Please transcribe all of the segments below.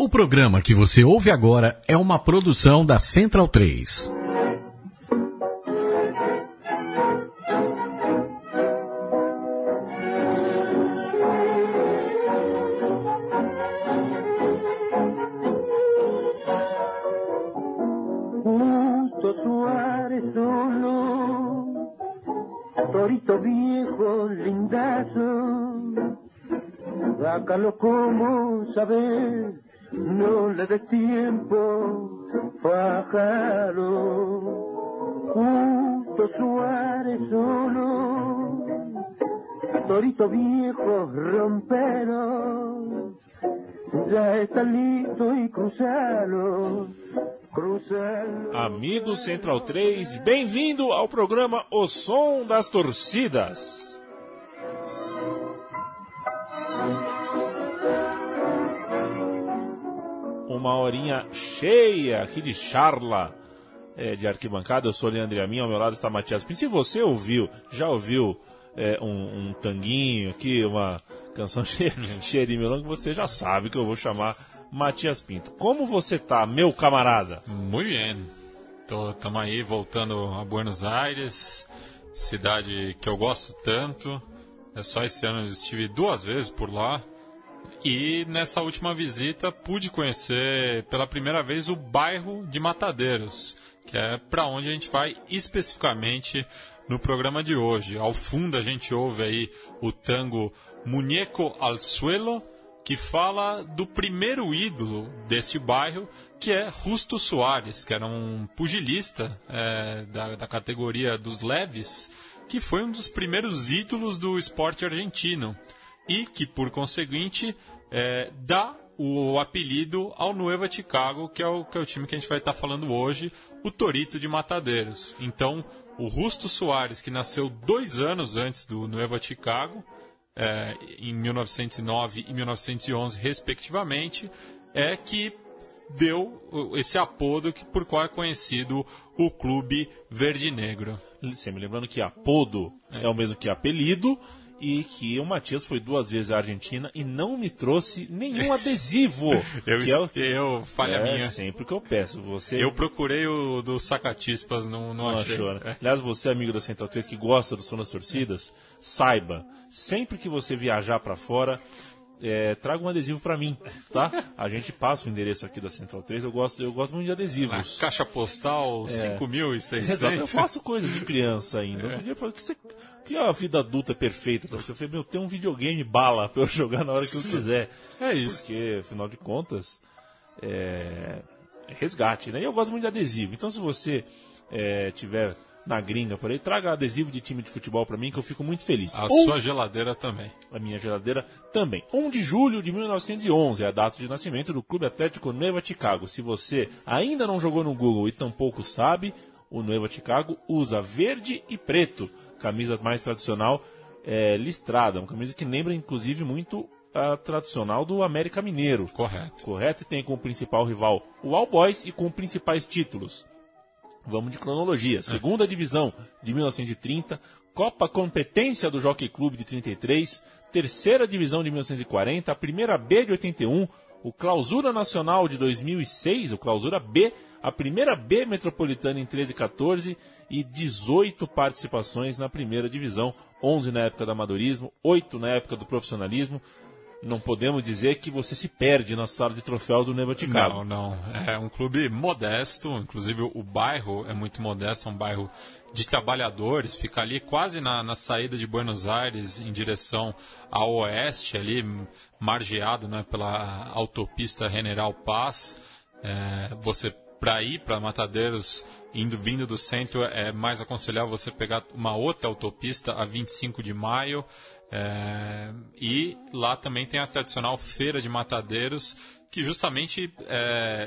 O programa que você ouve agora é uma produção da Central 3. Justo Suárez solo, torito viejo, lindazo, sácalo como saber, Amigo Central 3, bem-vindo ao programa O Som das Torcidas. Uma horinha cheia aqui de charla é, de arquibancada. Eu sou o Leandro Amin, ao meu lado está Matias Pinto. Se você ouviu, já ouviu é, um, um tanguinho aqui, uma canção cheia, cheia de melão, você já sabe que eu vou chamar Matias Pinto. Como você tá, meu camarada? Muito bem. Estamos aí voltando a Buenos Aires, cidade que eu gosto tanto. É só esse ano eu estive duas vezes por lá. E nessa última visita pude conhecer pela primeira vez o bairro de Matadeiros, que é para onde a gente vai especificamente no programa de hoje. Ao fundo a gente ouve aí o tango Muñeco al Suelo, que fala do primeiro ídolo deste bairro, que é Justo Soares, que era um pugilista é, da, da categoria dos leves, que foi um dos primeiros ídolos do esporte argentino e que, por conseguinte, é, dá o apelido ao Nueva Chicago, que é o, que é o time que a gente vai estar falando hoje, o Torito de Matadeiros. Então, o Rusto Soares, que nasceu dois anos antes do Nueva Chicago, é, em 1909 e 1911, respectivamente, é que deu esse apodo que, por qual é conhecido o Clube Verde Negro. Sempre lembrando que apodo é, é o mesmo que apelido e que o Matias foi duas vezes à Argentina e não me trouxe nenhum adesivo. eu, que é, o- eu falha é minha. sempre que eu peço. Você Eu procurei o do Sacatispas, não, não, não achei. achou, né? É. Aliás, você, amigo da Central 3, que gosta do som das torcidas, saiba, sempre que você viajar pra fora, é, traga um adesivo pra mim, tá? A gente passa o endereço aqui da Central 3, eu gosto, eu gosto muito de Na adesivos. caixa postal É. 5.600. Exato, eu faço coisas de criança ainda. Dia eu falei, que, você, que a vida adulta é perfeita pra você. Eu falei, meu, tem um videogame bala pra eu jogar na hora que eu quiser. É isso. Porque, afinal de contas, é, é resgate, né? E eu gosto muito de adesivo. Então, se você é, tiver na gringa por aí, traga adesivo de time de futebol pra mim, que eu fico muito feliz. A Um- sua geladeira também. a minha geladeira também. 1 de julho de 1911 é a data de nascimento do Clube Atlético Nueva Chicago. Se você ainda não jogou no Google e tampouco sabe, o Nueva Chicago usa verde e preto, camisa mais tradicional é, listrada, uma camisa que lembra inclusive muito a tradicional do América Mineiro. Correto. Correto? E tem como principal rival o All Boys e com principais títulos. Vamos de cronologia. Segunda divisão de 1930, Copa Competência do Jockey Clube de 33, Terceira divisão de 1940, a Primeira B de 81, o Clausura Nacional de 2006, o Clausura B, a Primeira B Metropolitana em 13 e 14 e 18 participações na Primeira divisão, 11 na época do amadorismo, 8 na época do profissionalismo. Não podemos dizer que você se perde na sala de troféus do Neva. Não, não. É um clube modesto, inclusive o bairro é muito modesto, é um bairro de trabalhadores, fica ali quase na, na saída de Buenos Aires em direção ao oeste, ali margeado né, pela autopista General Paz. É, você para ir para Matadeiros, indo vindo do centro, é mais aconselhável você pegar uma outra autopista a 25 de maio. É, e lá também tem a tradicional feira de matadeiros, que justamente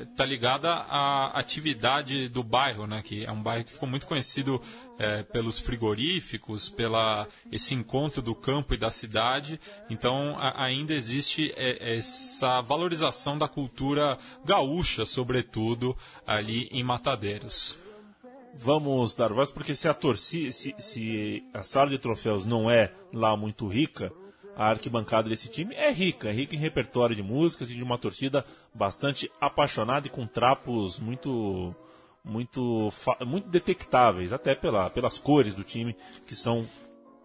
está ligada à atividade do bairro, né? Que é um bairro que ficou muito conhecido é, pelos frigoríficos, pela esse encontro do campo e da cidade. Então a- ainda existe é, essa valorização da cultura gaúcha, sobretudo ali em Matadeiros. Vamos dar voz, porque se a torcida, se, se a sala de troféus não é lá muito rica, a arquibancada desse time é rica, é rica em repertório de músicas e de uma torcida bastante apaixonada e com trapos muito muito muito detectáveis, até pela, pelas cores do time que são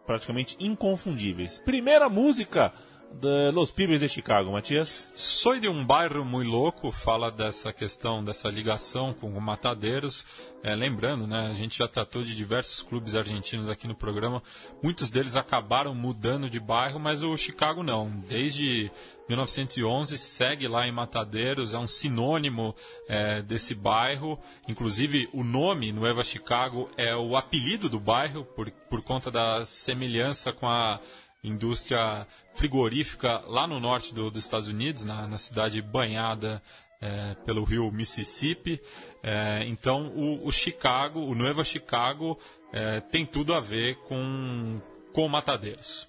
praticamente inconfundíveis. Primeira música de Los Pibes de Chicago, Matias? Sou de um bairro muito louco, fala dessa questão, dessa ligação com o Matadeiros. É, lembrando, né, a gente já tratou de diversos clubes argentinos aqui no programa. Muitos deles acabaram mudando de bairro, mas o Chicago não. Desde 1911 segue lá em Matadeiros, é um sinônimo é, desse bairro. Inclusive, o nome Nueva Chicago é o apelido do bairro, por, por conta da semelhança com a indústria frigorífica lá no norte do, dos Estados Unidos, na, na cidade banhada é, pelo rio Mississippi. É, então, o, o, Chicago, o Nueva Chicago, é, tem tudo a ver com, com matadeiros.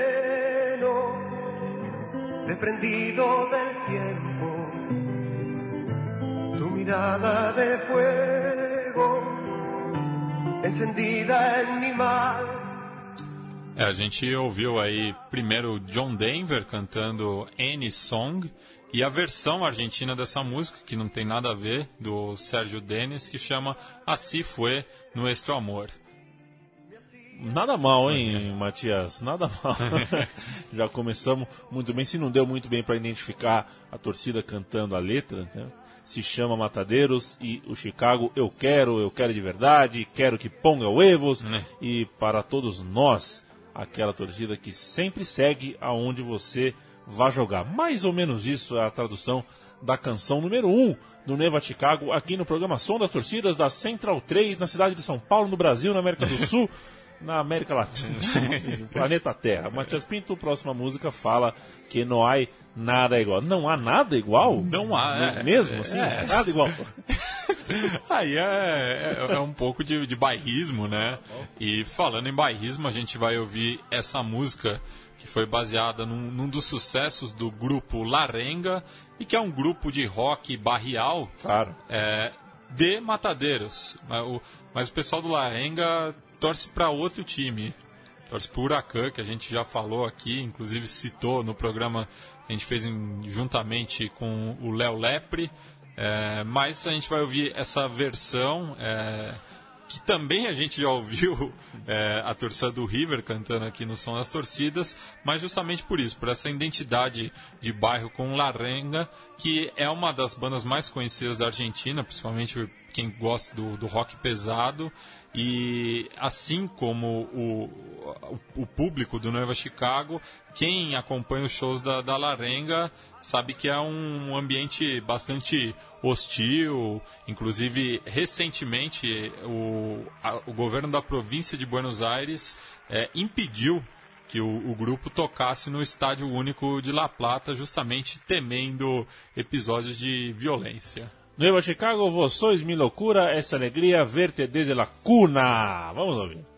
Desprendido del tiempo, tu mirada de fuego, encendida en mi mar. É, a gente ouviu aí primeiro John Denver cantando Any Song e a versão argentina dessa música, que não tem nada a ver, do Sérgio Denis, que chama Assim Foi Nuestro Amor. Nada mal, hein, Matias? Nada mal. Já começamos muito bem. Se não deu muito bem para identificar a torcida cantando a letra, né? se chama Matadeiros e o Chicago eu quero, eu quero de verdade, quero que ponga huevos. Né? E para todos nós, aquela torcida que sempre segue aonde você vai jogar. Mais ou menos isso é a tradução da canção número 1 um do Neva Chicago, aqui no programa Som das Torcidas da Central 3, na cidade de São Paulo, no Brasil, na América do Sul. Na América Latina, planeta Terra. Matias Pinto, próxima música, fala que não há nada igual. Não há nada igual? Não há. Não, é, mesmo assim? É, nada igual. Aí é, é, é, um pouco de, de bairrismo, né? E falando em bairrismo, a gente vai ouvir essa música que foi baseada num, num dos sucessos do grupo Larenga e que é um grupo de rock barrial claro. é, de matadeiros. Mas o, mas o pessoal do Larenga torce para outro time. Torce para o Huracan, que a gente já falou aqui, inclusive citou no programa que a gente fez em, juntamente com o Léo Lepre. É, mas a gente vai ouvir essa versão é, que também a gente já ouviu é, a torcida do River cantando aqui no Som das Torcidas, mas justamente por isso, por essa identidade de bairro com Larenga, que é uma das bandas mais conhecidas da Argentina, principalmente quem gosta do, do rock pesado. E assim como o, o, o, público do Nova Chicago, quem acompanha os shows da, da Larenga sabe que é um ambiente bastante hostil. Inclusive, recentemente, o, a, o governo da província de Buenos Aires é, impediu que o, o, grupo tocasse no Estádio Único de La Plata, justamente temendo episódios de violência. Nueva Chicago, vos sois mi locura, es alegría verte desde la cuna. Vamos a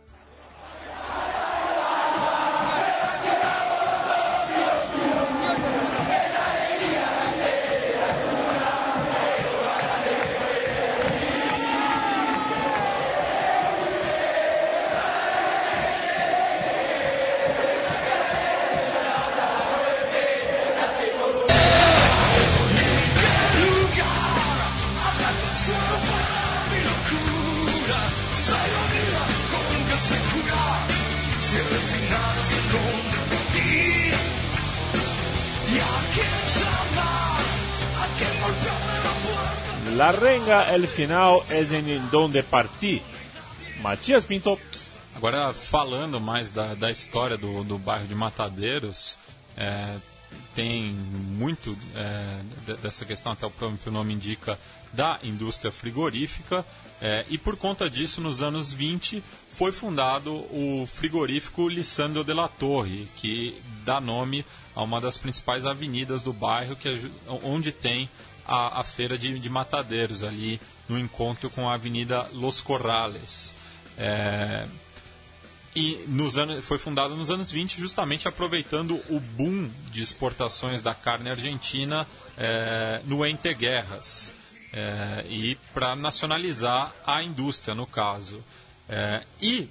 La renga, el final es en donde partí. Matias Pinto. Agora, falando mais da, da história do, do bairro de Matadeiros, é, tem muito é, de- dessa questão, até o próprio nome indica, da indústria frigorífica, é, e por conta disso, nos anos 20, foi fundado o frigorífico Lissandro de la Torre, que dá nome a uma das principais avenidas do bairro, que é onde tem a, a feira de, de Matadeiros, ali no encontro com a Avenida Los Corrales. É, e nos anos, foi fundado nos anos 20, justamente aproveitando o boom de exportações da carne argentina eh, no entreguerras eh, e para nacionalizar a indústria, no caso. Eh, e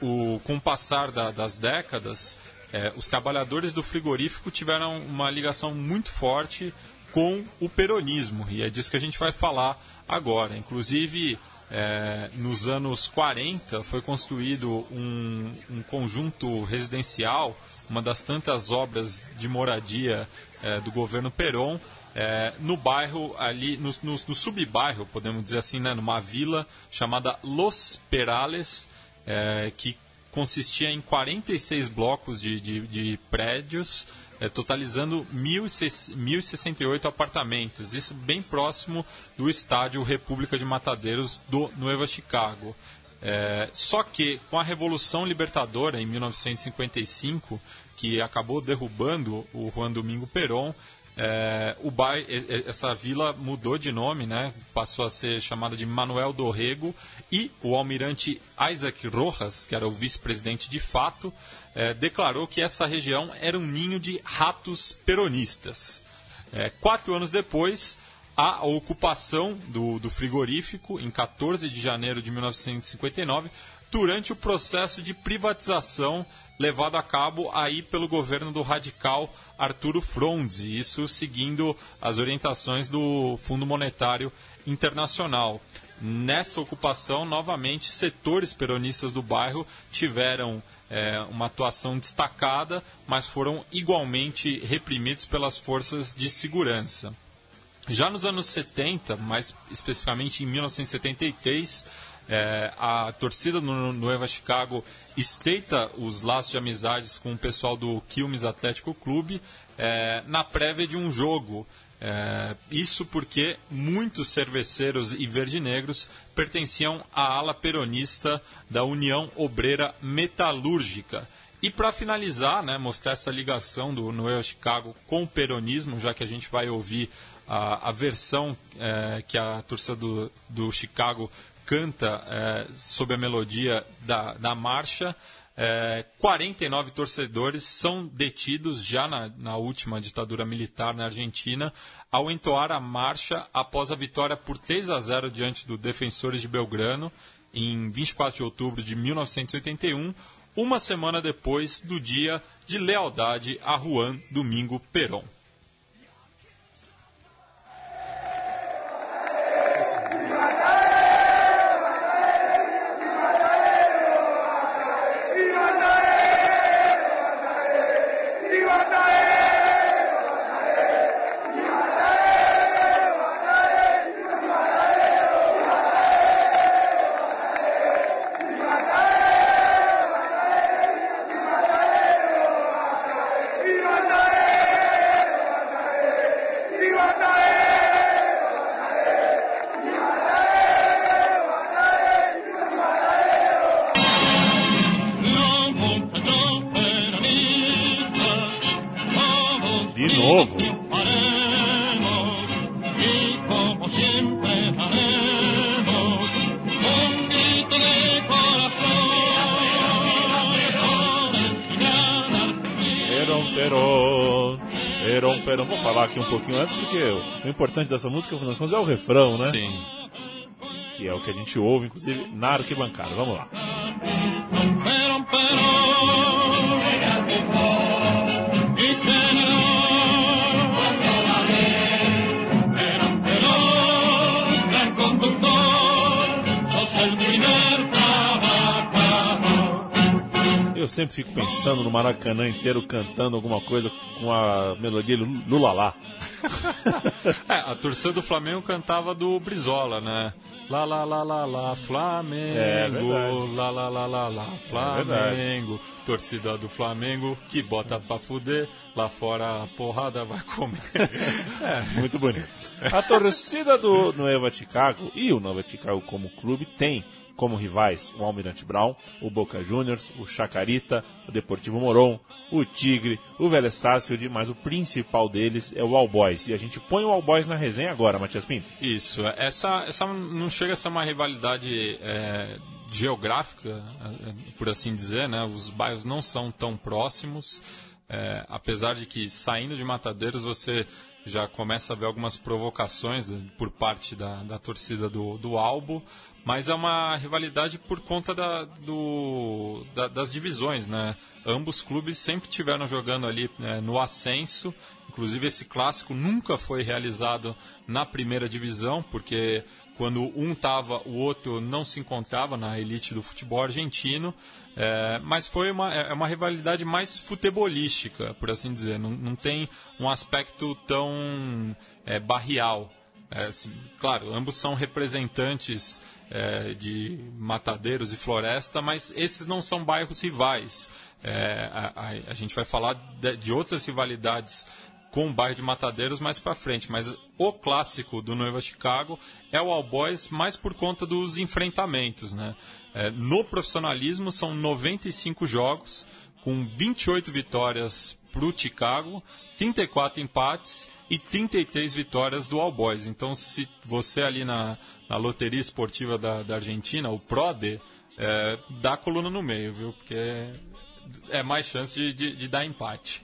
o, com o passar da- das décadas, eh, os trabalhadores do frigorífico tiveram uma ligação muito forte com o peronismo, e é disso que a gente vai falar agora. Inclusive, é, nos anos 40 foi construído um, um conjunto residencial, uma das tantas obras de moradia é, do governo Perón, é, no bairro ali, no, no, no subbairro, podemos dizer assim, né, numa vila chamada Los Perales, é, que consistia em 46 blocos de, de, de prédios, é, totalizando 1.006 1.068 apartamentos. Isso bem próximo do estádio República de Matadeiros do Nueva Chicago. É, só que com a Revolução Libertadora em 1955, que acabou derrubando o Juan Domingo Perón, é, o bai- e- essa vila mudou de nome, né? passou a ser chamada de Manuel Dorrego e o almirante Isaac Rojas, que era o vice-presidente de fato, é, declarou que essa região era um ninho de ratos peronistas. É, quatro anos depois, a ocupação do, do frigorífico, em 14 de janeiro de 1959, durante o processo de privatização levado a cabo aí pelo governo do radical Arturo Fronzi, isso seguindo as orientações do Fundo Monetário Internacional. Nessa ocupação, novamente, setores peronistas do bairro tiveram é, uma atuação destacada, mas foram igualmente reprimidos pelas forças de segurança. Já nos anos 70, mais especificamente em 1973, é, a torcida no Nueva Chicago estreita os laços de amizades com o pessoal do Quilmes Atlético Clube é, na prévia de um jogo. É, isso porque muitos cerveceiros e verdinegros pertenciam à ala peronista da União Obreira Metalúrgica. E para finalizar, né, mostrar essa ligação do Noel Chicago com o peronismo, já que a gente vai ouvir a, a versão é, que a torcida do, do Chicago canta é, sob a melodia da, da marcha. É, 49 torcedores são detidos já na, na última ditadura militar na Argentina ao entoar a marcha após a vitória por 3 a 0 diante do Defensores de Belgrano em 24 de outubro de 1981, uma semana depois do dia de lealdade a Juan Domingo Perón. Porque o importante dessa música, afinal de contas, é o refrão, né? Sim. Que é o que a gente ouve, inclusive, na arquibancada. Vamos lá. Eu sempre fico pensando no Maracanã inteiro cantando alguma coisa com a melodia Lulalá. É, a torcida do Flamengo cantava do Brizola, né? Lá, lá, lá, lá, lá, É Flamengo. verdade. lá, lá, lá, lá, lá, Flamengo. torcida do Flamengo que bota pra fuder. Lá fora a porrada vai comer. Muito bonito. A torcida do Nova Chicago e o Nova Chicago como clube tem como rivais o Almirante Brown, o Boca Juniors, o Chacarita, o Deportivo Moron, o Tigre, o Vélez Sarsfield, mas o principal deles é o All Boys. E a gente põe o All Boys na resenha agora, Matias Pinto. Isso, essa, essa não chega a ser uma rivalidade é, geográfica, por assim dizer, né? Os bairros não são tão próximos, é, apesar de que saindo de Matadeiros você já começa a ver algumas provocações né, por parte da, da torcida do, do Albo, mas é uma rivalidade por conta da, do, da- das divisões, né? Ambos clubes sempre tiveram jogando ali né, no ascenso, inclusive esse clássico nunca foi realizado na primeira divisão, porque quando um estava, o outro não se encontrava na elite do futebol argentino, é, mas foi uma, é uma rivalidade mais futebolística, por assim dizer, não, não tem um aspecto tão é, barrial. É, se- claro, ambos são representantes é, de matadeiros e floresta, mas esses não são bairros rivais. É, a, a- a gente vai falar de, de outras rivalidades com o bairro de Matadeiros mais para frente, mas o clássico do Noiva Chicago é o All Boys mais por conta dos enfrentamentos. Né? É, no profissionalismo são 95 jogos, com 28 vitórias para o Chicago, 34 empates e 33 vitórias do All Boys. Então, se você ali na, na loteria esportiva da, da Argentina, o PRODE, é, dá a coluna no meio, viu? Porque é mais chance de, de- de dar empate.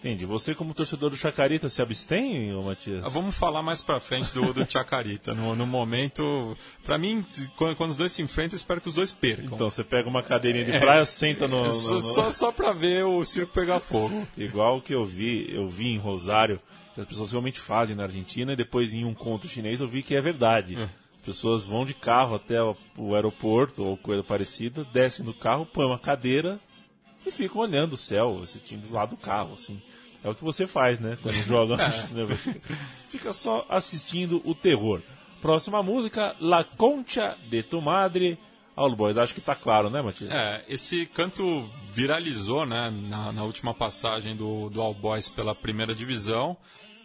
Entendi. Você, como torcedor do Chacarita, se abstém, ô Matias? Ah, Vamos falar mais pra frente do, do Chacarita. No, no momento, pra mim, quando, quando os dois se enfrentam, eu espero que os dois percam. Então, você pega uma cadeirinha de praia, senta no. no- só, no- só, só pra ver o circo pegar fogo. Igual o que eu vi, eu vi em Rosário, que as pessoas realmente fazem na Argentina, e depois em um conto chinês eu vi que é verdade. As pessoas vão de carro até o, o aeroporto ou coisa parecida, descem do carro, põem uma cadeira e ficam olhando o céu, assistindo lá do carro, assim. É o que você faz, né? Quando joga. né? Fica só assistindo o terror. Próxima música, La Concha de tu Madre. All Boys, acho que tá claro, né, Matias? É, esse canto viralizou né, na, na última passagem do, do All Boys pela primeira divisão.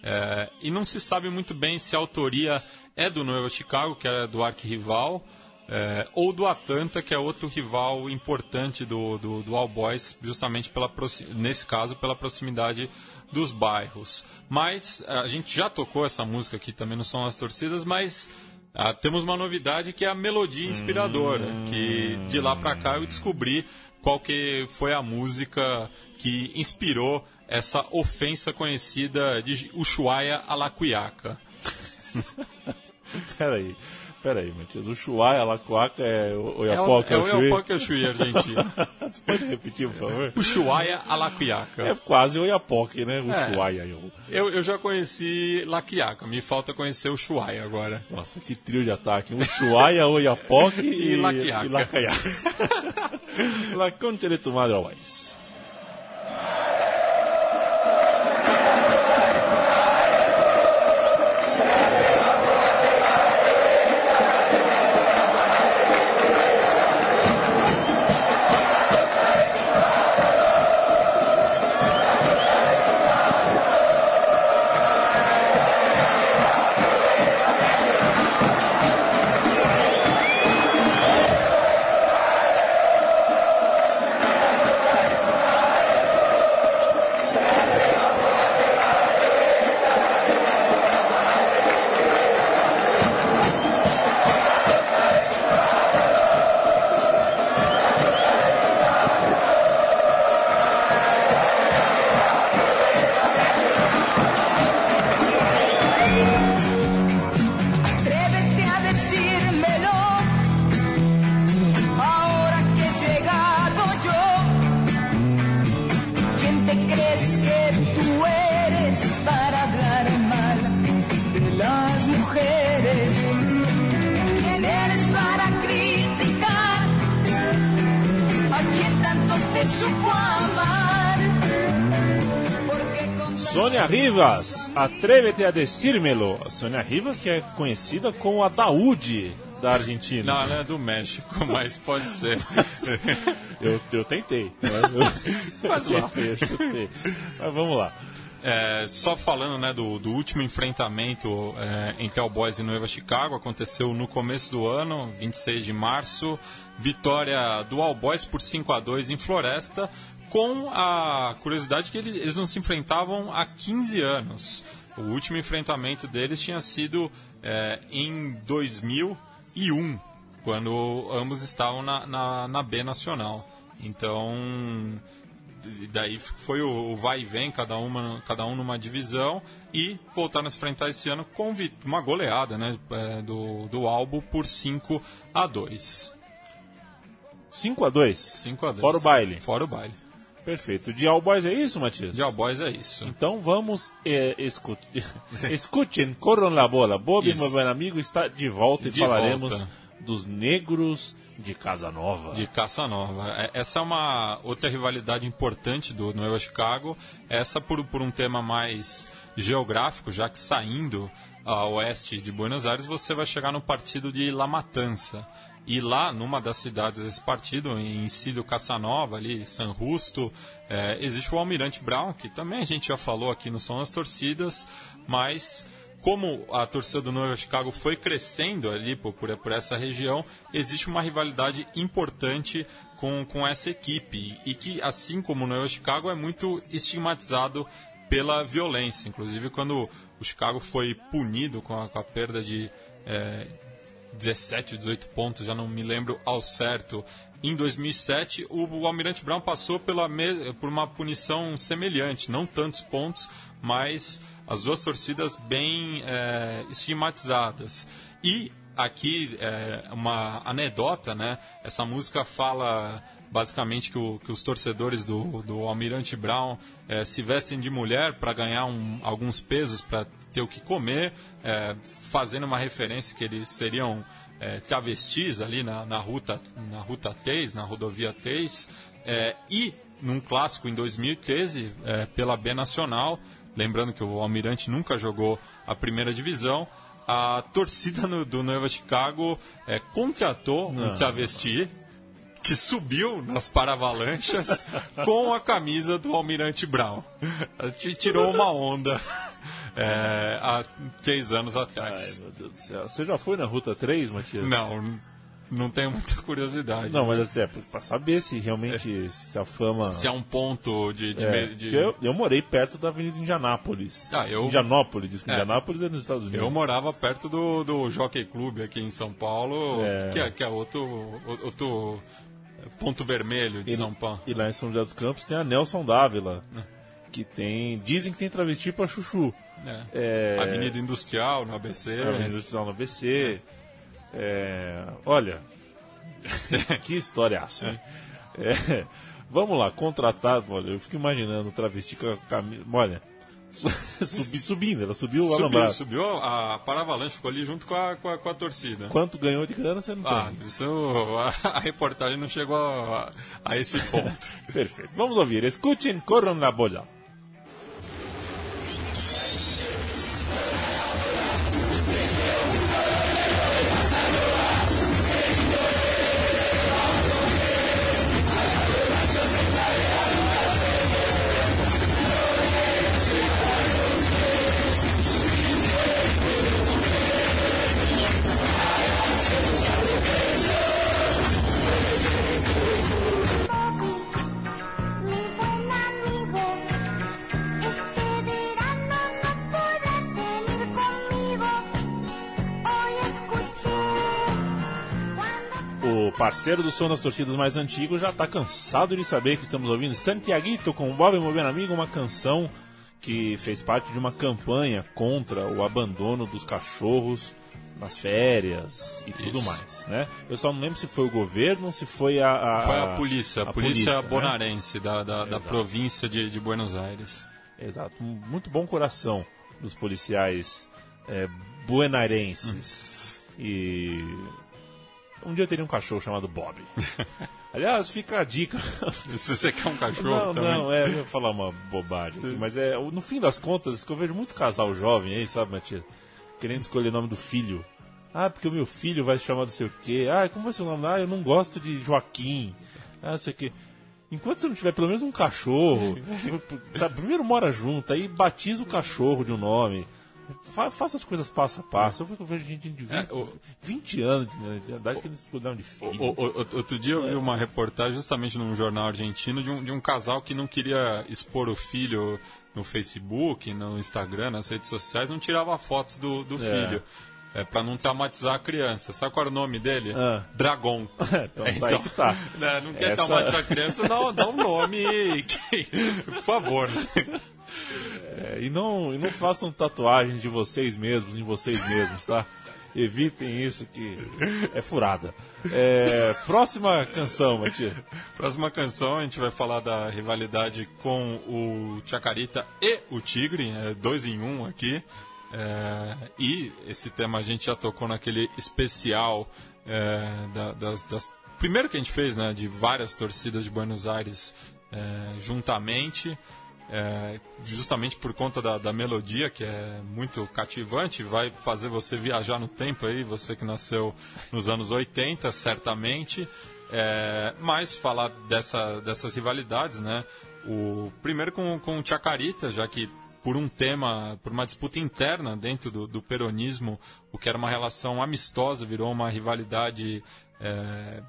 É, e não se sabe muito bem se a autoria é do Nueva Chicago, que é do arquirrival, é, ou do Atlanta, que é outro rival importante do, do, do All Boys, justamente pela, nesse caso pela proximidade dos bairros. Mas a gente já tocou essa música aqui também no Som das Torcidas, mas ah, temos uma novidade que é a melodia inspiradora, que de lá pra cá eu descobri qual que foi a música que inspirou essa ofensa conhecida de Ushuaia a la Cuiaca. Peraí, peraí, Matias. O a Lacoaca é o É o, Oiapoque, é é o o? Oiapoque é o Chuí argentino. Você pode repetir, por favor? Ushuaia a la Cuiaca. É quase Oiapoque, né? O É. Chuai aí. o- Eu, eu já conheci La Quiaca, me falta conhecer o Ushuaia agora. Nossa, que trio de ataque. O Chuai, a Oiapoque e, E Laquiaca. e Lacaiaca. La Concha de tu Madre Always. Que tú eres para hablar mal de las mujeres? ¿Quién eres para criticar a quien tanto te supo amar? Sônia Rivas, Atrévete a decírmelo. Sônia Rivas, que é conhecida como a Daúde da Argentina. Não, ela é do México, mas pode ser. Eu, eu tentei. né? Eu, Mas lá. tentei, eu chutei. Mas vamos lá. É, só falando né, do, do último enfrentamento é, entre All Boys e Nueva Chicago, aconteceu no começo do ano, 26 de março. Vitória do All Boys por 5 a 2 em Floresta, com a curiosidade que eles, eles não se enfrentavam há 15 anos. O último enfrentamento deles tinha sido é, em 2001, quando ambos estavam na, na, na B Nacional. Então, e daí foi o, vai e vem, cada, uma, cada um numa divisão, e voltaram a se enfrentar esse ano com uma goleada né, é, do, do Albo por 5 a 2 5 a 2 5 a 2 Fora o baile. Fora o baile. Perfeito. De All Boys é isso, Matias? De All Boys é isso. Então vamos escu escutem, corram la bola. Bob, Isso. meu bom amigo, está de volta e De falaremos volta. dos negros de Casa Nova. De Caça Nova. É- Essa é uma outra rivalidade importante do Nueva Chicago. Essa por, por um tema mais geográfico, já que saindo a oeste de Buenos Aires, você vai chegar no partido de La Matança. E lá, numa das cidades desse partido, em Cílio Caçanova, ali, San Justo, é, existe o Almirante Brown, que também a gente já falou aqui no Som das Torcidas, mas como a torcida do Nova Chicago foi crescendo ali por, por, por essa região, existe uma rivalidade importante com, com essa equipe. E que, assim como o Nova Chicago, é muito estigmatizado pela violência. Inclusive, quando o Chicago foi punido com a, com a perda de é, 17 ou 18 pontos, já não me lembro ao certo. Em 2007, o, Almirante Brown passou pela por uma punição semelhante, não tantos pontos, mas as duas torcidas bem é, estigmatizadas. E aqui é, uma anedota, né? Essa música fala basicamente que, o- que os torcedores do, do Almirante Brown eh, se vestem de mulher para ganhar um- alguns pesos para ter o que comer, eh, fazendo uma referência que eles seriam eh, travestis ali na, na ruta na ruta Teis, na rodovia Teis, eh, e num clássico em 2013 eh, pela B Nacional, lembrando que o Almirante nunca jogou a primeira divisão. A torcida no- do Nova Chicago eh, contratou um travesti que subiu nas paravalanchas com a camisa do Almirante Brown. Tirou uma onda é, há três anos Ai, atrás. meu Deus do céu. Você já foi na Ruta 3, Matias? Não, não tenho muita curiosidade. Não, mas até para saber se realmente se a fama. Se é um ponto de. de, É, de- eu, eu morei perto da Avenida Indianápolis. Ah, eu- Indianópolis, desculpa. É. Indianápolis é nos Estados Unidos. Eu morava perto do, do Jockey Club aqui em São Paulo, É. que, é, que é outro, outro ponto vermelho de E- São Paulo. E lá em São José dos Campos tem a Nelson Dávila, que tem. Dizem que tem travesti pra chuchu. É. É, Avenida Industrial, no ABC. Avenida Industrial no ABC. É, olha, que historiaço, hein? É, vamos lá, contratar. Olha, eu fico imaginando travesti com a camisa. Olha, subi, subindo, ela subiu o Subiu, alambrado. subiu a Paravalanche, ficou ali junto com a, com a, com a torcida. Quanto ganhou de grana, você não Ah, tem. isso a, a reportagem não chegou a, a esse ponto. Perfeito. Vamos ouvir. Escutem, corram na bolha. Parceiro do som das torcidas mais antigo já está cansado de saber que estamos ouvindo Santiaguito com o Bob Movendo Amigo, uma canção que fez parte de uma campanha contra o abandono dos cachorros nas férias e tudo Isso. mais, né? Eu só não lembro se foi o governo ou se foi a... a- Foi a polícia, a, polícia, né? bonaerense da, da, da Exato. província de, de Buenos Aires. Exato, um muito bom coração dos policiais é, buenarenses. E Um dia eu teria um cachorro chamado Bob. Aliás, fica a dica. Se você quer um cachorro Não, também. não, é, eu ia falar uma bobagem aqui, mas é, no fim das contas, que eu vejo muito casal jovem aí, sabe, Matias? Querendo escolher o nome do filho. Ah, porque o meu filho vai se chamar não sei o quê. Ah, como vai ser o nome? Ah, eu não gosto de Joaquim. Ah, não sei o quê. Enquanto você não tiver pelo menos um cachorro, sabe, primeiro mora junto, aí batiza o cachorro de um nome. Fa- faça as coisas passo a passo. Eu vejo- eu vejo gente de 20, É, o- 20 anos de, de idade que eles cuidam de filho. O- o- outro dia eu vi uma reportagem justamente num jornal argentino de um, de um casal que não queria expor o filho no Facebook, no Instagram, nas redes sociais, não tirava fotos do, do É. filho. É, pra não traumatizar a criança. Sabe qual era o nome dele? Ah. Dragon. então, tá aí que tá. né, não quer Essa- traumatizar a criança, dá, dá um nome. que- por favor. É, e, não, e não façam tatuagens de vocês mesmos em vocês mesmos, tá? Evitem isso que é furada. É, próxima canção, Matias. Próxima canção, a gente vai falar da rivalidade com o Chacarita e o Tigre, é dois em um aqui. É, e esse tema a gente já tocou naquele especial é, da- das, das- Primeiro que a gente fez, né? De várias torcidas de Buenos Aires é, juntamente. É, justamente por conta da, da melodia, que é muito cativante, vai fazer você viajar no tempo aí, você que nasceu nos anos 80, certamente. É, mas falar dessa, dessas rivalidades, né? O, primeiro com, com o Chacarita, já que por um tema, por uma disputa interna dentro do, do peronismo, o que era uma relação amistosa virou uma rivalidade é,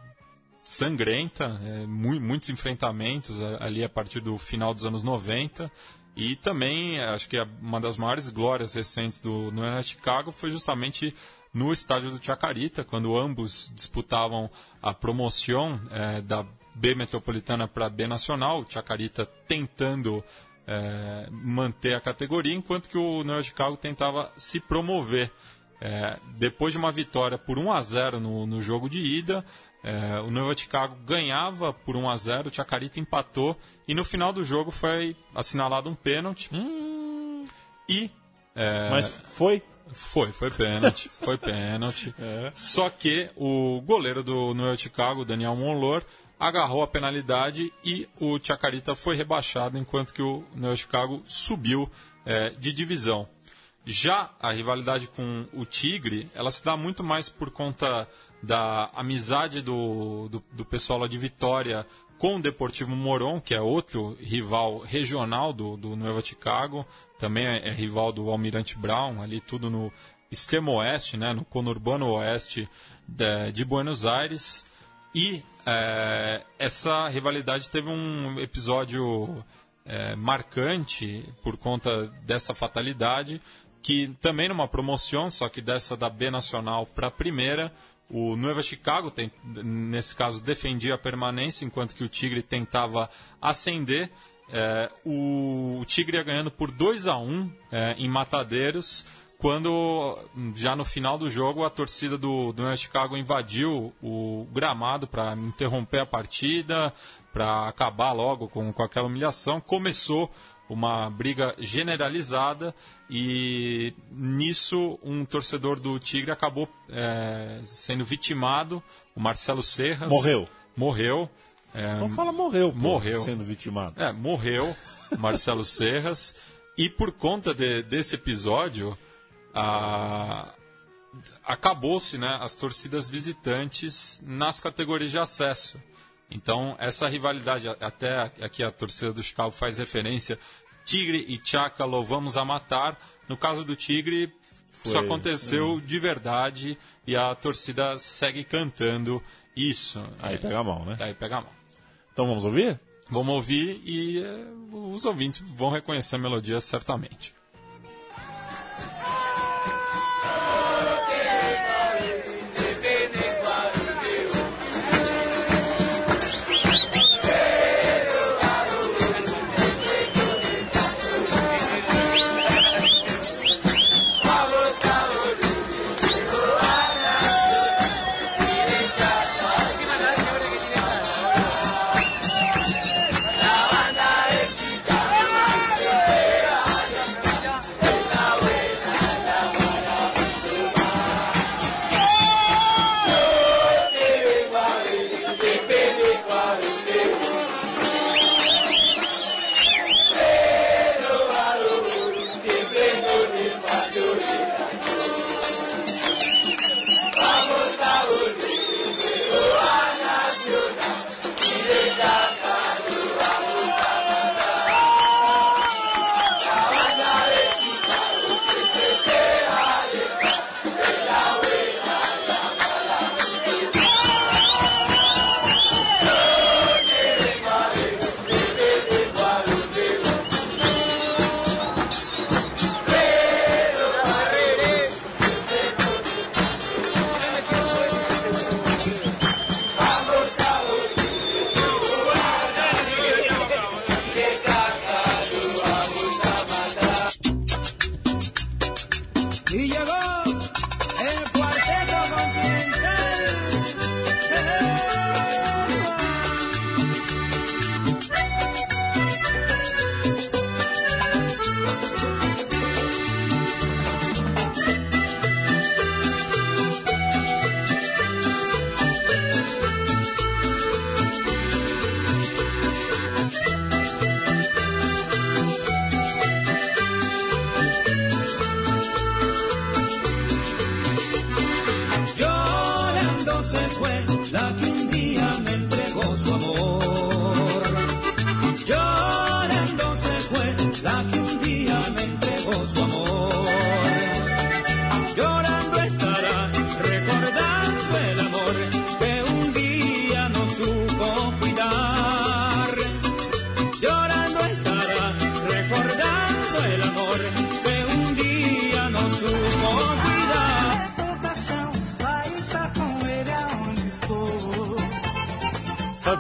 sangrenta, é, mu- muitos enfrentamentos ali a partir do final dos anos 90. E também, acho que uma das maiores glórias recentes do no Arena Chicago foi justamente no estádio do Chacarita, quando ambos disputavam a promoção é, da B Metropolitana para B Nacional, o Chacarita tentando é, manter a categoria, enquanto que o Neo Chicago tentava se promover. É, depois de uma vitória por 1 a 0 no, no jogo de ida, é, o Nova Chicago ganhava por 1 a 0 o Chacarita empatou e no final do jogo foi assinalado um pênalti. E é, Mas foi? foi, foi pênalti, foi pênalti. Só que o goleiro do New Chicago, Daniel Monlor, agarrou a penalidade e o Chacarita foi rebaixado, enquanto que o New Chicago subiu é, de divisão. Já a rivalidade com o Tigre, ela se dá muito mais por conta da amizade do, do, do pessoal lá de Vitória com o Deportivo Moron, que é outro rival regional do, do Nueva Chicago, também é, é rival do Almirante Brown, ali tudo no extremo oeste, né, no conurbano oeste de, de Buenos Aires. E é, essa rivalidade teve um episódio é, marcante por conta dessa fatalidade, que também numa promoção, só que dessa da B Nacional para a primeira, o Nueva Chicago, tem, nesse caso, defendia a permanência, enquanto que o Tigre tentava ascender. É, o, o Tigre ia ganhando por 2 a 1 é, em Matadeiros, quando já no final do jogo a torcida do, do Nueva Chicago invadiu o gramado para interromper a partida, para acabar logo com, com aquela humilhação. Começou uma briga generalizada e nisso um torcedor do Tigre acabou é, sendo vitimado, o Marcelo Serras. Morreu. Morreu. É, Não fala morreu, pô, Morreu. sendo vitimado. é, morreu Marcelo Serras. E por conta de- desse episódio, acabou-se né, as torcidas visitantes nas categorias de acesso. Então, essa rivalidade, até aqui a torcida do Chicago faz referência, Tigre e Chaca louvamos a matar. No caso do Tigre, isso Foi, aconteceu de verdade e a torcida segue cantando isso. Aí É, pega a mão, né? Aí pega a mão. Então vamos ouvir? Vamos ouvir e eh, os ouvintes vão reconhecer a melodia certamente.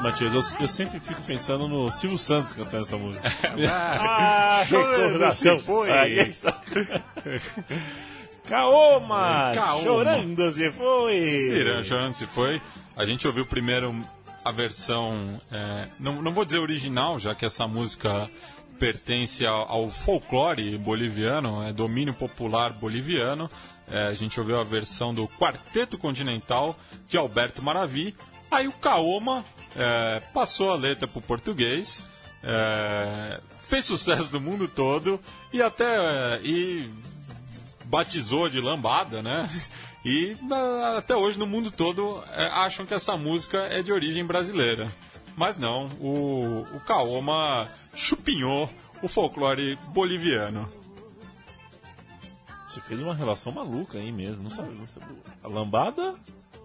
Matias, eu, eu sempre fico pensando no Silvio Santos cantando essa música. Ah, chorando se foi. Aí está. Kaoma, Kaoma. chorando se foi. Cirã, chorando se foi. A gente ouviu primeiro a versão, é, não, não vou dizer original, já que essa música pertence ao, ao folclore boliviano, é domínio popular boliviano. É, a gente ouviu a versão do Quarteto Continental de Alberto Maravi. Aí o Kaoma é, passou a letra para o português, é, fez sucesso no mundo todo e até é, e batizou de lambada, né? E na- até hoje no mundo todo é, acham que essa música é de origem brasileira. Mas não, o, o Kaoma chupinhou o folclore boliviano. Você fez uma relação maluca aí mesmo, não sabe? Não sabe. A lambada,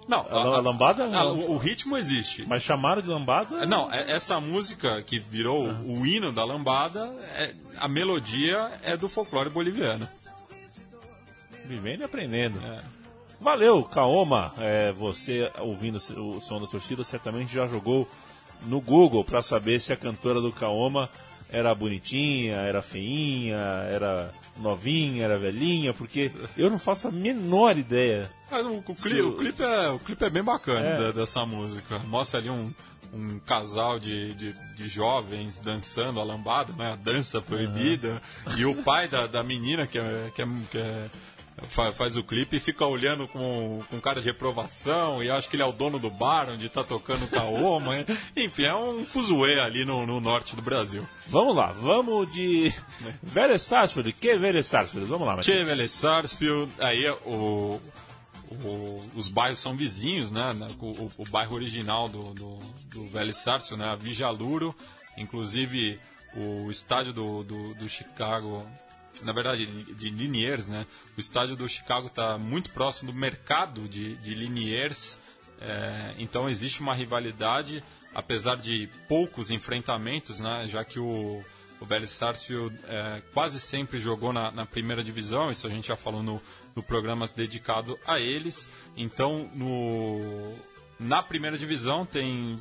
Não, A- a lambada a- não. o, o ritmo existe. mas chamaram de lambada? Não, é- essa música que virou o hino da lambada, é- a melodia é do folclore boliviano. Vivendo e aprendendo. Valeu, Kaoma. É, você ouvindo o som da torcida certamente já jogou no Google para saber se a cantora do Kaoma era bonitinha, era feinha, era novinha, era velhinha, porque eu não faço a menor ideia. Mas o, o cli- Se o- clipe, é, o clipe é bem bacana É. da- dessa música. Mostra ali um, um casal de, de, de jovens dançando a lambada, né? A dança proibida. E o pai da, da menina, que, é, que, é, que é- fa- faz o clipe, fica olhando com, com cara de reprovação e acha que ele é o dono do bar onde tá tocando o Kaoma. Enfim, é um fuzuê ali no, no norte do Brasil. Vamos lá, vamos de Velha Sarsfield. Que Velha Sarsfield? Vamos lá, Matias. Chevrolet Sarsfield, aí é o, os bairros são vizinhos, né? né, O, o- bairro original do, do, do Velho Sarsfield, né? A Vijaluro, inclusive o estádio do, do, do Chicago, na verdade de Liniers, né? O estádio do Chicago está muito próximo do mercado de, de Liniers, é, então existe uma rivalidade, apesar de poucos enfrentamentos, né? Já que o o Vélez Sarsfield é, quase sempre jogou na, na primeira divisão, isso a gente já falou no, no programa dedicado a eles. Então, no, na primeira divisão tem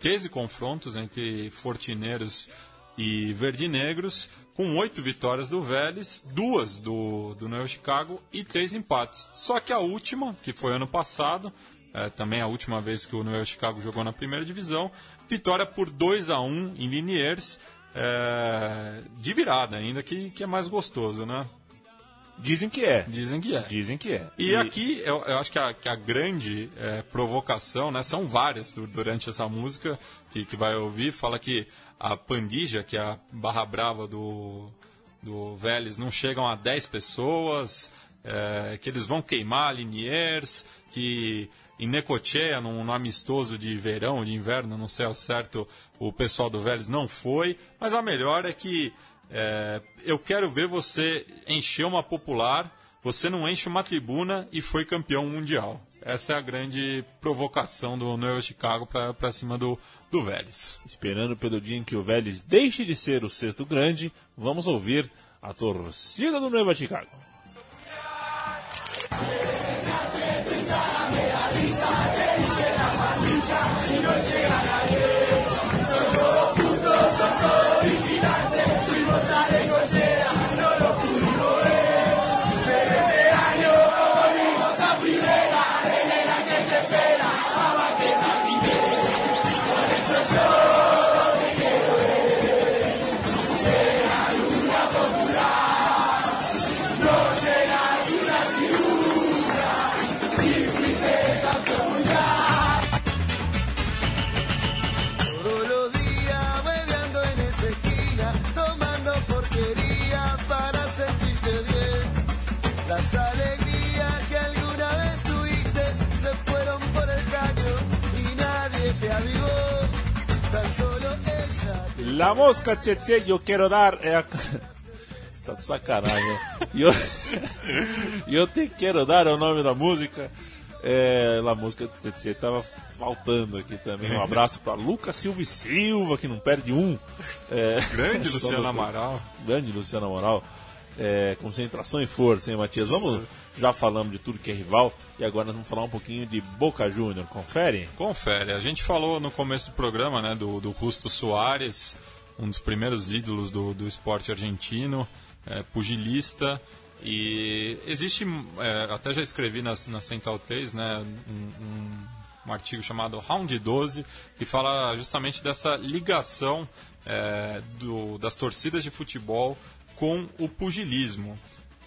13 confrontos entre fortineiros e verdinegros, com oito vitórias do Vélez, duas do, do Neo Chicago e três empates. Só que a última, que foi ano passado, é, também a última vez que o Neo Chicago jogou na primeira divisão, vitória por 2 a 1 em Liniers, é, de virada ainda, que, que é mais gostoso, né? Dizem que é. Dizem que é. Dizem que é. E aqui eu, eu acho que a, que a grande é, provocação, né, são várias du- durante essa música que, que vai ouvir, fala que a Pandija, que é a barra brava do, do Vélez, não chegam a 10 pessoas, é, que eles vão queimar Liniers, que em Necochea, num, num amistoso de verão, de inverno, não sei ao certo, o pessoal do Vélez não foi, mas a melhor é que é, eu quero ver você encher uma popular, você não enche uma tribuna e foi campeão mundial. Essa é a grande provocação do Noel Chicago para cima do, do Vélez. Esperando pelo dia em que o Vélez deixe de ser o sexto grande, vamos ouvir a torcida do Nueva Chicago. La mosca tsetse, eu quero dar. É a... Tá de sacanagem? E eu, eu te quero dar é o nome da música. É, La Música tsetse tava faltando aqui também. Um abraço para Lucas Silva e Silva, que não perde um. É, Grande Luciano no- Amaral. Grande Luciano Amaral. É, concentração e força, hein, Matias? Vamos, já falamos de tudo que é rival e agora nós vamos falar um pouquinho de Boca Júnior. Confere? Confere. A gente falou no começo do programa, né, do, do Justo Soares, um dos primeiros ídolos do, do esporte argentino, é, pugilista. E existe, é, até já escrevi na, na Central 3, né, um, um, um artigo chamado Round 12, que fala justamente dessa ligação é, do, das torcidas de futebol com o pugilismo.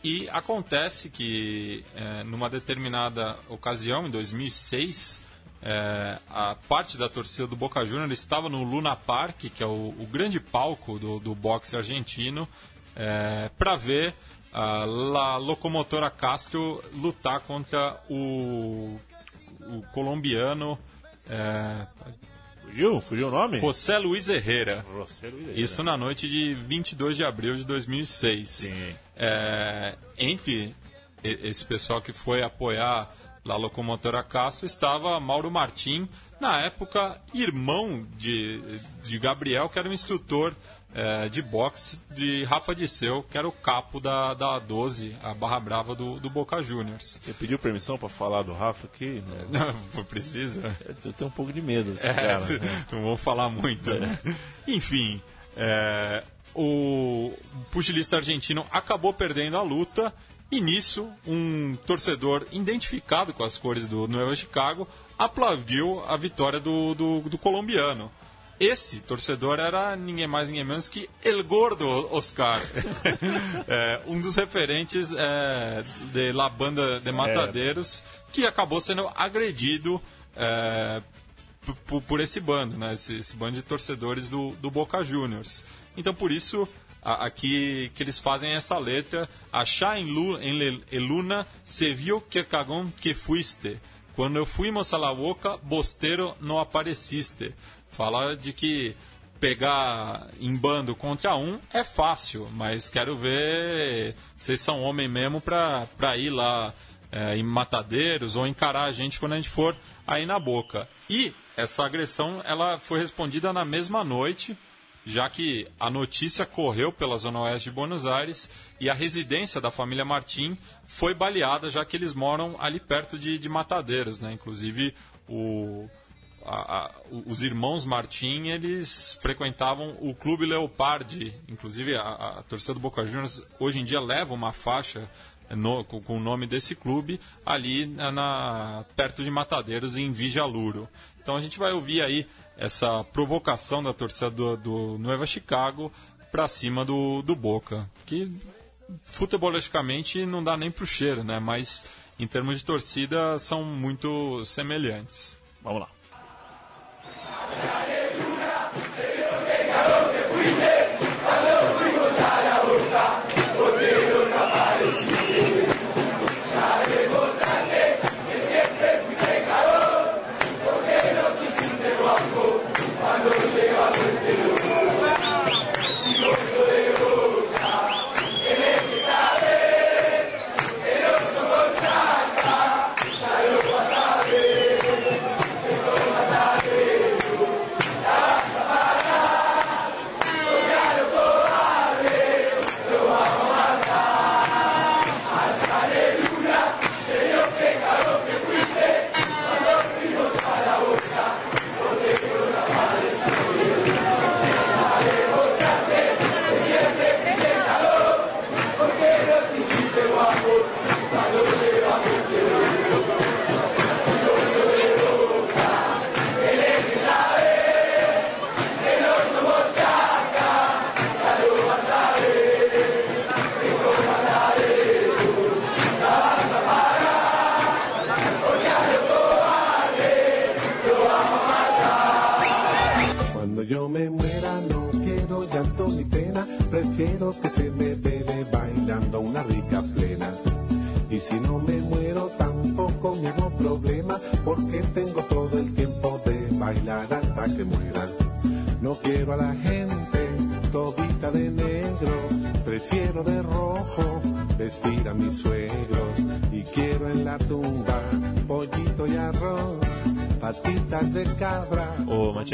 E acontece que, é, numa determinada ocasião, em 2006, é, a parte da torcida do Boca Juniors estava no Luna Park, que é o, o grande palco do, do boxe argentino, é, para ver a La Locomotora Castro lutar contra o, o colombiano é, Fugiu? Fugiu o nome? José Luiz Herrera. José Luiz Herrera. Isso na noite de 22 de abril de 2006. Sim. É, entre esse pessoal que foi apoiar La Locomotora Castro estava Mauro Martim, na época irmão de, de Gabriel, que era um instrutor é, de boxe de Rafa Disseu, que era o capo da, da 12, a barra brava do, do Boca Juniors. Você pediu permissão pra falar do Rafa aqui? Não. Preciso. Eu tenho um pouco de medo desse É, cara. né? não vou falar muito, né? Enfim, é, o pugilista argentino acabou perdendo a luta e nisso um torcedor identificado com as cores do Nueva Chicago aplaudiu a vitória do, do, do colombiano. Esse torcedor era ninguém mais, ninguém menos que El Gordo Oscar, É, um dos referentes é, de La Banda de Matadeiros, que acabou sendo agredido é, por- por, esse bando, né? Esse, esse bando de torcedores do, do Boca Juniors. Então, por isso, aqui que eles fazem essa letra, achar em, Lu, em Le- Eluna, se viu que cagão que fuiste. Quando fuimos a la boca, bosteiro não apareciste. Fala de que pegar em bando contra um é fácil, mas quero ver vocês são homem mesmo pra, pra ir lá é, em matadeiros ou encarar a gente quando a gente for aí na boca. E essa agressão ela foi respondida na mesma noite, já que a notícia correu pela zona oeste de Buenos Aires e a residência da família Martim foi baleada, já que eles moram ali perto de, de matadeiros, né? Inclusive o a- a- os irmãos Martim eles frequentavam o Clube Leopardi. Inclusive, a, a torcida do Boca Juniors hoje em dia leva uma faixa no- com, com o nome desse clube ali na, na- perto de Matadeiros, em Vijaluro. Então a gente vai ouvir aí essa provocação da torcida do, do Nueva Chicago para cima do, do Boca. Que futebolisticamente não dá nem pro cheiro, né? Mas em termos de torcida são muito semelhantes. Vamos lá.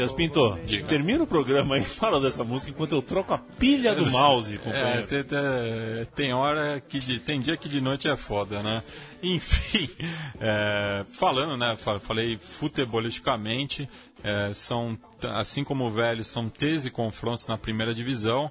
Matias Pinto, Diga. termina o programa e fala dessa música enquanto eu troco a pilha do mouse, É, companheiro. tem, tem- tem hora que de, tem dia que de noite é foda, né? Enfim, é, falando, né? fa- Falei futebolisticamente, é, são assim como o velho, são 13 confrontos na primeira divisão,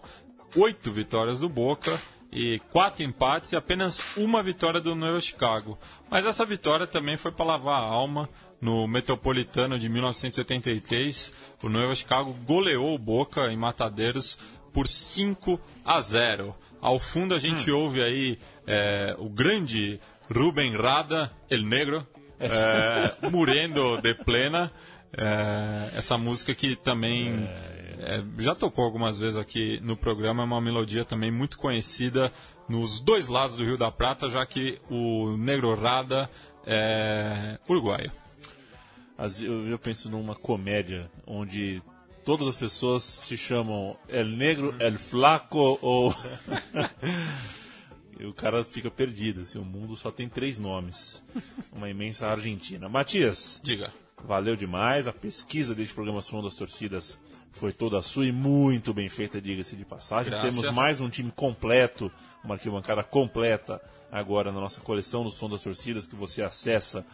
oito vitórias do Boca e quatro empates e apenas uma vitória do Nueva Chicago. Mas essa vitória também foi para lavar a alma. No Metropolitano de 1983, o Nueva Chicago goleou o Boca em Matadeiros por 5 a 0. Ao fundo a gente ouve aí é, o grande Rubem Rada, El Negro, é, Murendo de Plena. É, essa música que também é, já tocou algumas vezes aqui no programa, é uma melodia também muito conhecida nos dois lados do Rio da Prata, já que o Negro Rada é uruguaio. Eu, eu penso numa comédia onde todas as pessoas se chamam El Negro, El Flaco ou. e o cara fica perdido, assim, o mundo só tem três nomes. Uma imensa Argentina. Matias, Diga. valeu demais. A pesquisa deste programa Som das Torcidas foi toda sua e muito bem feita, diga-se de passagem. Graças. Temos mais um time completo, uma arquibancada completa agora na nossa coleção do Som das Torcidas que você acessa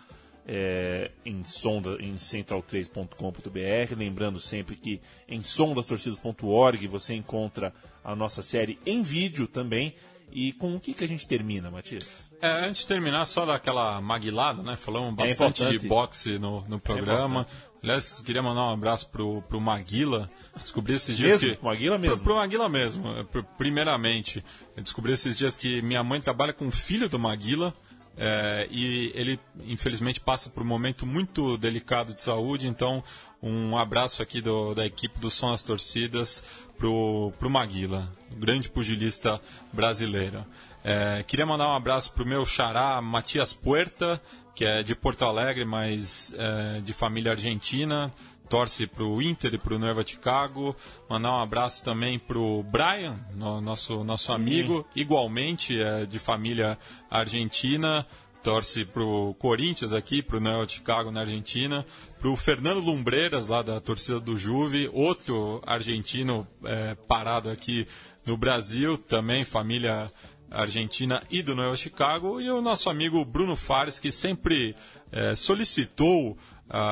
é, em, sonda, em central3.com.br. Lembrando sempre que em sondastorcidas.org você encontra a nossa série em vídeo também. E com o que, que a gente termina, Matias? É, antes de terminar, só daquela maguilada, né? Falamos É bastante importante. de boxe no, no programa. importante. Aliás, queria mandar um abraço pro, pro Maguila. Descobri esses dias Mesmo? que. Maguila mesmo? Pro, pro Maguila mesmo. É, pr- Primeiramente, eu descobri esses dias que minha mãe trabalha com o filho do Maguila. É, e ele, infelizmente, passa por um momento muito delicado de saúde. Então, um abraço aqui do- da equipe do Som das Torcidas pro, pro Maguila, grande pugilista brasileiro. É, queria mandar um abraço pro meu xará Matias Puerta, que é de Porto Alegre, mas é, de família argentina. Torce pro Inter e pro Nueva Chicago. Mandar um abraço também pro Brian, no- nosso, nosso amigo, igualmente é de família argentina. Torce pro Corinthians aqui, pro Nueva Chicago na Argentina. Pro Fernando Lumbreiras, lá da torcida do Juve, outro argentino é, parado aqui no Brasil, também família argentina e do Nueva Chicago, e o nosso amigo Bruno Fares, que sempre eh, solicitou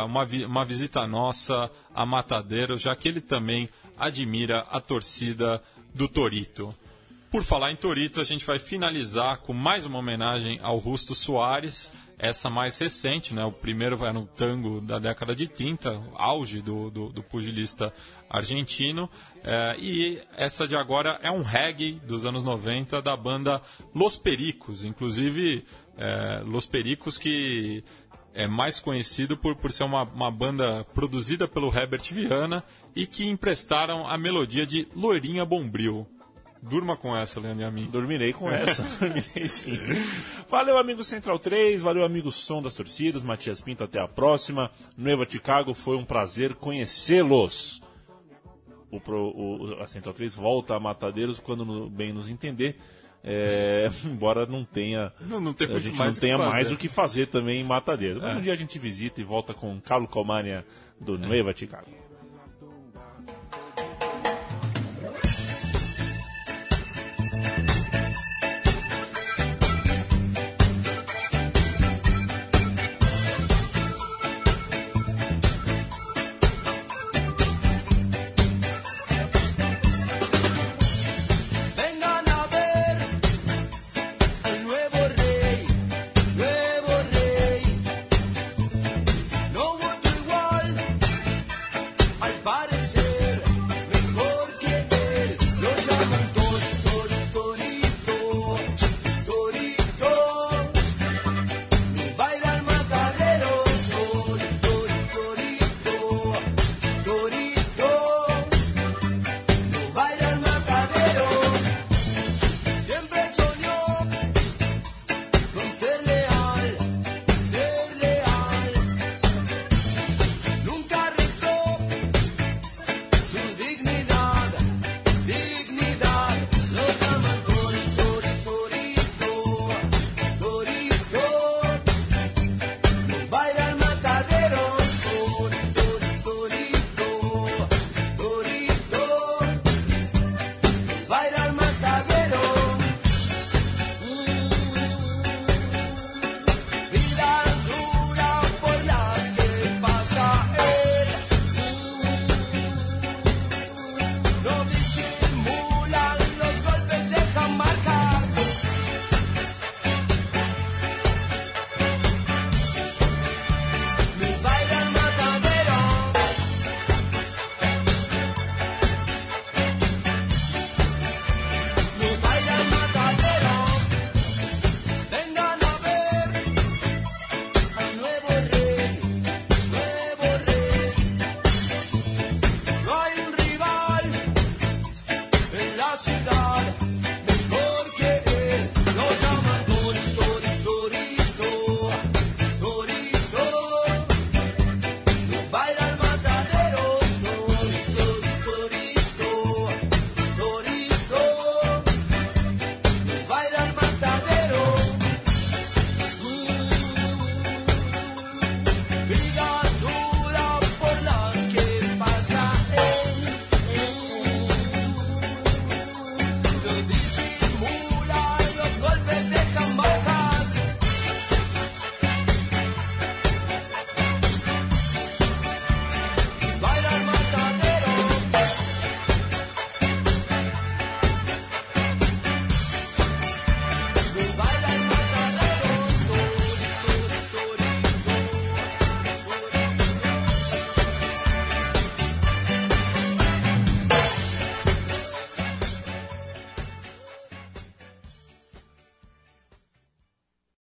uma, vi- uma visita nossa a Matadeiro, já que ele também admira a torcida do Torito. Por falar em Torito, a gente vai finalizar com mais uma homenagem ao Rusto Soares, essa mais recente, né? O primeiro vai no tango da década de 30, auge do, do, do pugilista argentino. É, e essa de agora é um reggae dos anos 90 da banda Los Pericos. Inclusive, é, Los Pericos que é mais conhecido por, por ser uma, uma banda produzida pelo Herbert Viana e que emprestaram a melodia de Loirinha Bombril. Durma com essa, Leandro e a mim. Dormirei com essa. Dormirei sim. Valeu, amigo Central 3. Valeu, amigo Som das Torcidas. Matias Pinto, até a próxima. Nueva Chicago, foi um prazer conhecê-los. O, o- a Central 3 volta a Matadeiros quando bem nos entender. É, embora não tenha, Não- não a gente mais não tenha fazer. mais o que fazer também em Matadeiros. Mas um dia a gente visita e volta com Carlo Comania do Nueva Chicago.